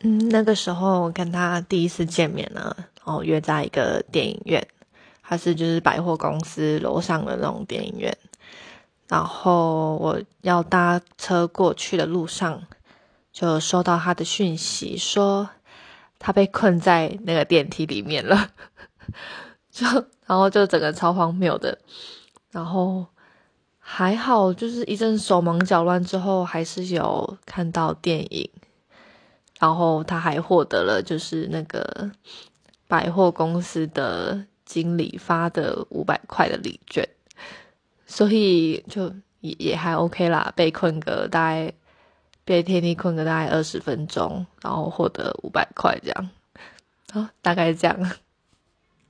嗯，那个时候跟他第一次见面呢，然后约在一个电影院，还是就是百货公司楼上的那种电影院。然后我要搭车过去的路上，就收到他的讯息，说他被困在那个电梯里面了。就然后就整个超荒谬的，然后还好，就是一阵手忙脚乱之后，还是有看到电影。然后他还获得了就是那个百货公司的经理发的五百块的礼券，所以就也也还 OK 啦。被困个大概被天地困个大概二十分钟，然后获得五百块这样，啊，大概这样。